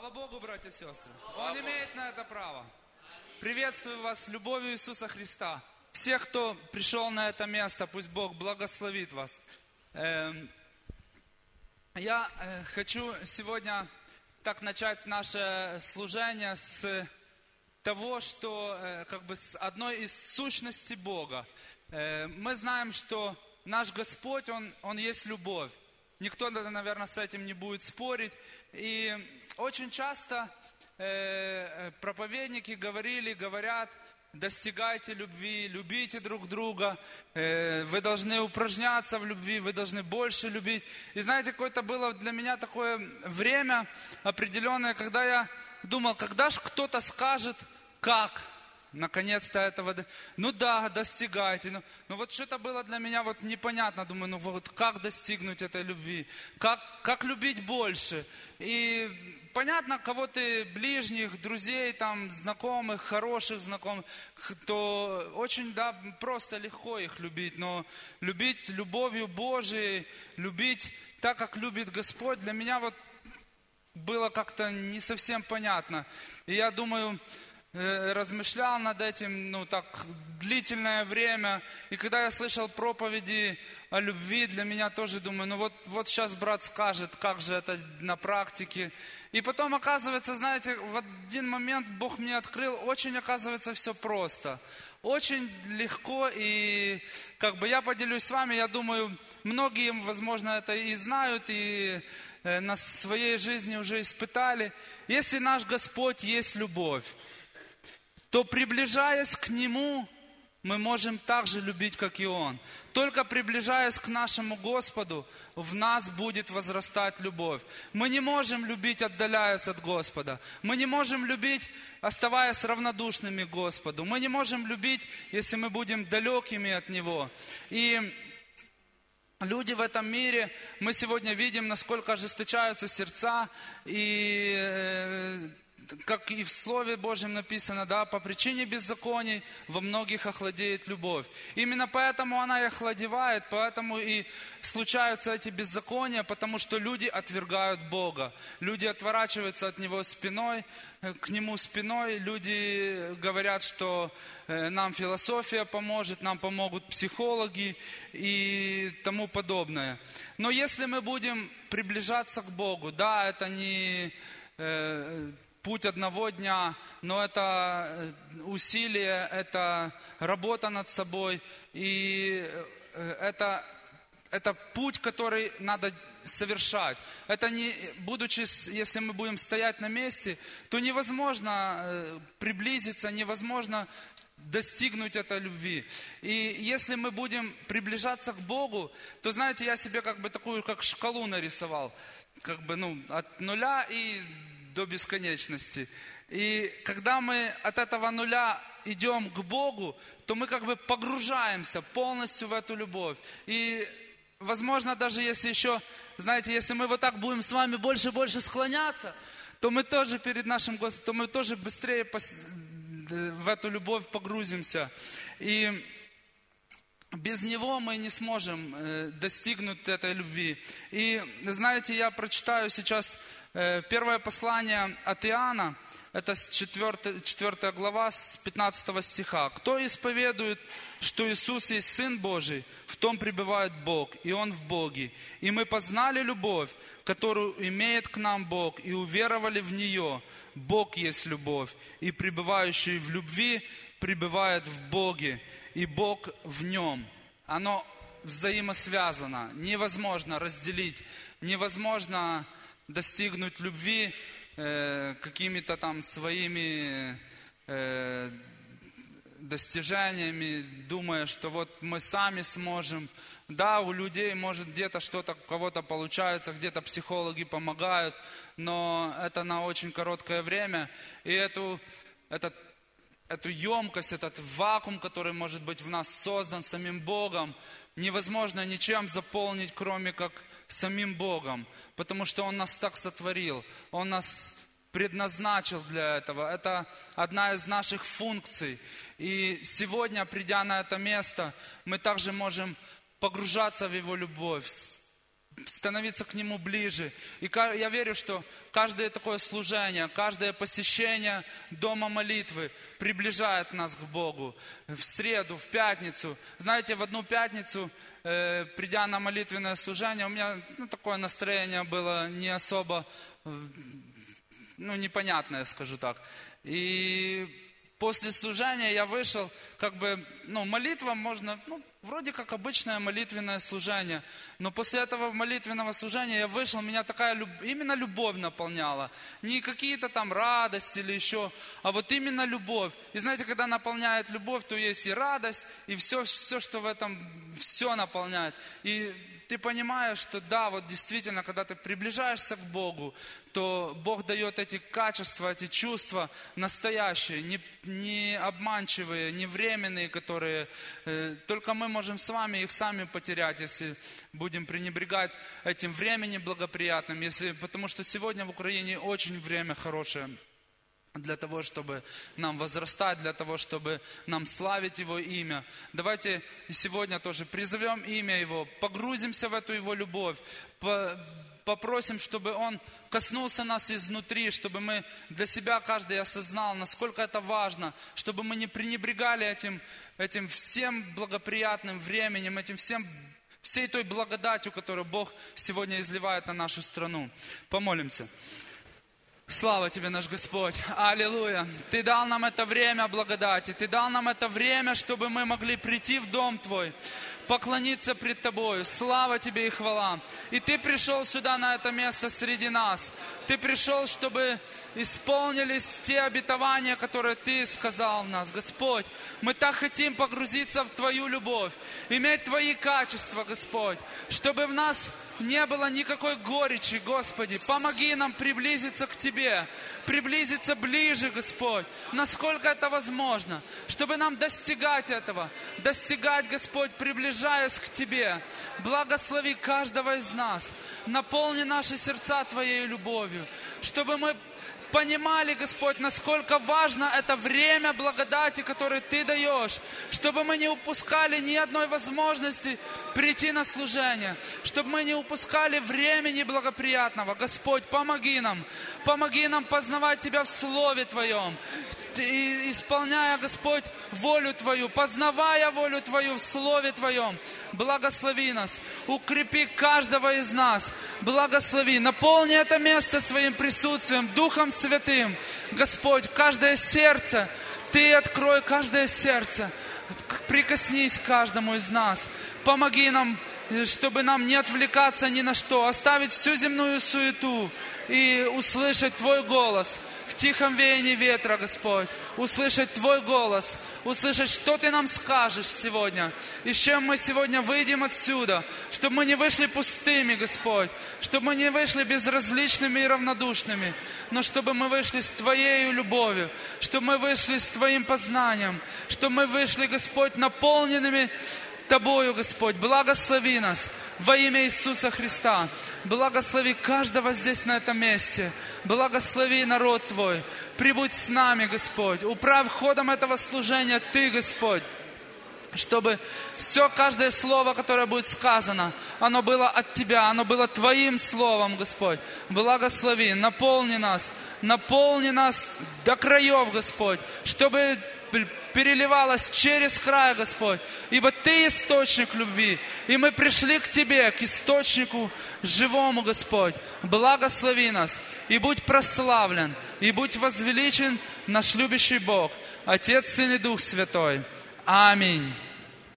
Слава Богу, братья и сестры. Он имеет на это право. Приветствую вас любовью Иисуса Христа. Всех, кто пришел на это место, пусть Бог благословит вас. Эм, Я э, хочу сегодня так начать наше служение с того, что э, как бы с одной из сущностей Бога. Э, Мы знаем, что наш Господь, Он, Он есть любовь. Никто, наверное, с этим не будет спорить. И очень часто э, э, проповедники говорили, говорят, достигайте любви, любите друг друга, э, вы должны упражняться в любви, вы должны больше любить. И знаете, какое-то было для меня такое время определенное, когда я думал, когда же кто-то скажет, как наконец-то этого... Ну да, достигайте. Ну, ну вот что-то было для меня вот непонятно. Думаю, ну вот как достигнуть этой любви? Как, как любить больше? И понятно, кого ты ближних, друзей, там, знакомых, хороших знакомых, то очень, да, просто легко их любить. Но любить любовью Божией, любить так, как любит Господь, для меня вот было как-то не совсем понятно. И я думаю, размышлял над этим, ну, так, длительное время. И когда я слышал проповеди о любви, для меня тоже думаю, ну, вот, вот сейчас брат скажет, как же это на практике. И потом, оказывается, знаете, в один момент Бог мне открыл, очень, оказывается, все просто. Очень легко, и как бы я поделюсь с вами, я думаю, многие, возможно, это и знают, и э, на своей жизни уже испытали. Если наш Господь есть любовь, то приближаясь к Нему, мы можем так же любить, как и Он. Только приближаясь к нашему Господу, в нас будет возрастать любовь. Мы не можем любить, отдаляясь от Господа. Мы не можем любить, оставаясь равнодушными к Господу. Мы не можем любить, если мы будем далекими от Него. И Люди в этом мире, мы сегодня видим, насколько ожесточаются сердца, и э, как и в Слове Божьем написано, да, по причине беззаконий во многих охладеет любовь. Именно поэтому она и охладевает, поэтому и случаются эти беззакония, потому что люди отвергают Бога. Люди отворачиваются от Него спиной, э, к Нему спиной. Люди говорят, что э, нам философия поможет, нам помогут психологи и тому подобное. Но если мы будем приближаться к Богу, да, это не э, путь одного дня, но это э, усилие, это работа над собой, и э, это, это путь, который надо совершать. Это не, будучи, если мы будем стоять на месте, то невозможно э, приблизиться, невозможно достигнуть этой любви. И если мы будем приближаться к Богу, то, знаете, я себе как бы такую, как шкалу нарисовал. Как бы, ну, от нуля и до бесконечности. И когда мы от этого нуля идем к Богу, то мы как бы погружаемся полностью в эту любовь. И возможно, даже если еще, знаете, если мы вот так будем с вами больше и больше склоняться, то мы тоже перед нашим Господом, то мы тоже быстрее в эту любовь погрузимся. И без него мы не сможем э, достигнуть этой любви. И знаете, я прочитаю сейчас первое послание от Иоанна, это с 4, 4 глава, с 15 стиха. «Кто исповедует, что Иисус есть Сын Божий, в том пребывает Бог, и Он в Боге. И мы познали любовь, которую имеет к нам Бог, и уверовали в нее. Бог есть любовь, и пребывающий в любви пребывает в Боге, и Бог в нем. Оно взаимосвязано. Невозможно разделить, невозможно достигнуть любви э, какими-то там своими э, достижениями, думая, что вот мы сами сможем. Да, у людей может где-то что-то, у кого-то получается, где-то психологи помогают, но это на очень короткое время. И эту, этот эту емкость, этот вакуум, который может быть в нас создан самим Богом, невозможно ничем заполнить, кроме как самим Богом, потому что Он нас так сотворил, Он нас предназначил для этого. Это одна из наших функций. И сегодня, придя на это место, мы также можем погружаться в Его любовь, становиться к Нему ближе. И я верю, что каждое такое служение, каждое посещение дома молитвы приближает нас к Богу. В среду, в пятницу. Знаете, в одну пятницу, э, придя на молитвенное служение, у меня ну, такое настроение было не особо, э, ну, непонятное, скажу так. И после служения я вышел, как бы, ну, молитва можно, ну, вроде как обычное молитвенное служение. Но после этого молитвенного служения я вышел, меня такая, люб... именно любовь наполняла. Не какие-то там радости или еще, а вот именно любовь. И знаете, когда наполняет любовь, то есть и радость, и все, все что в этом, все наполняет. И ты понимаешь, что да, вот действительно, когда ты приближаешься к Богу, то Бог дает эти качества, эти чувства настоящие, не, не обманчивые, не временные, которые э, только мы можем с вами их сами потерять, если будем пренебрегать этим временем благоприятным, если, потому что сегодня в Украине очень время хорошее для того, чтобы нам возрастать, для того, чтобы нам славить Его имя. Давайте сегодня тоже призовем имя Его, погрузимся в эту Его любовь, попросим, чтобы Он коснулся нас изнутри, чтобы мы для себя каждый осознал, насколько это важно, чтобы мы не пренебрегали этим, этим всем благоприятным временем, этим всем всей той благодатью, которую Бог сегодня изливает на нашу страну. Помолимся. Слава Тебе, наш Господь. Аллилуйя. Ты дал нам это время благодати. Ты дал нам это время, чтобы мы могли прийти в дом Твой, поклониться пред Тобою. Слава Тебе и хвала. И Ты пришел сюда, на это место среди нас. Ты пришел, чтобы исполнились те обетования, которые Ты сказал в нас. Господь, мы так хотим погрузиться в Твою любовь, иметь Твои качества, Господь, чтобы в нас не было никакой горечи, Господи. Помоги нам приблизиться к Тебе, приблизиться ближе, Господь, насколько это возможно, чтобы нам достигать этого, достигать, Господь, приближаясь к Тебе. Благослови каждого из нас, наполни наши сердца Твоей любовью, чтобы мы понимали, Господь, насколько важно это время благодати, которое Ты даешь, чтобы мы не упускали ни одной возможности прийти на служение, чтобы мы не упускали времени благоприятного. Господь, помоги нам, помоги нам познавать Тебя в Слове Твоем, исполняя, Господь, волю Твою, познавая волю Твою в Слове Твоем. Благослови нас, укрепи каждого из нас, благослови, наполни это место своим присутствием, Духом Святым. Господь, каждое сердце, Ты открой каждое сердце, прикоснись к каждому из нас, помоги нам чтобы нам не отвлекаться ни на что, оставить всю земную суету и услышать Твой голос – в тихом веянии ветра, Господь, услышать Твой голос, услышать, что Ты нам скажешь сегодня, и с чем мы сегодня выйдем отсюда, чтобы мы не вышли пустыми, Господь, чтобы мы не вышли безразличными и равнодушными, но чтобы мы вышли с Твоей любовью, чтобы мы вышли с Твоим познанием, чтобы мы вышли, Господь, наполненными Тобою, Господь. Благослови нас во имя Иисуса Христа. Благослови каждого здесь на этом месте. Благослови народ Твой. Прибудь с нами, Господь. Управь ходом этого служения Ты, Господь чтобы все, каждое слово, которое будет сказано, оно было от Тебя, оно было Твоим словом, Господь. Благослови, наполни нас, наполни нас до краев, Господь, чтобы переливалась через край, Господь. Ибо Ты источник любви. И мы пришли к Тебе, к источнику живому, Господь. Благослови нас. И будь прославлен. И будь возвеличен наш любящий Бог. Отец, Сын и Дух Святой. Аминь.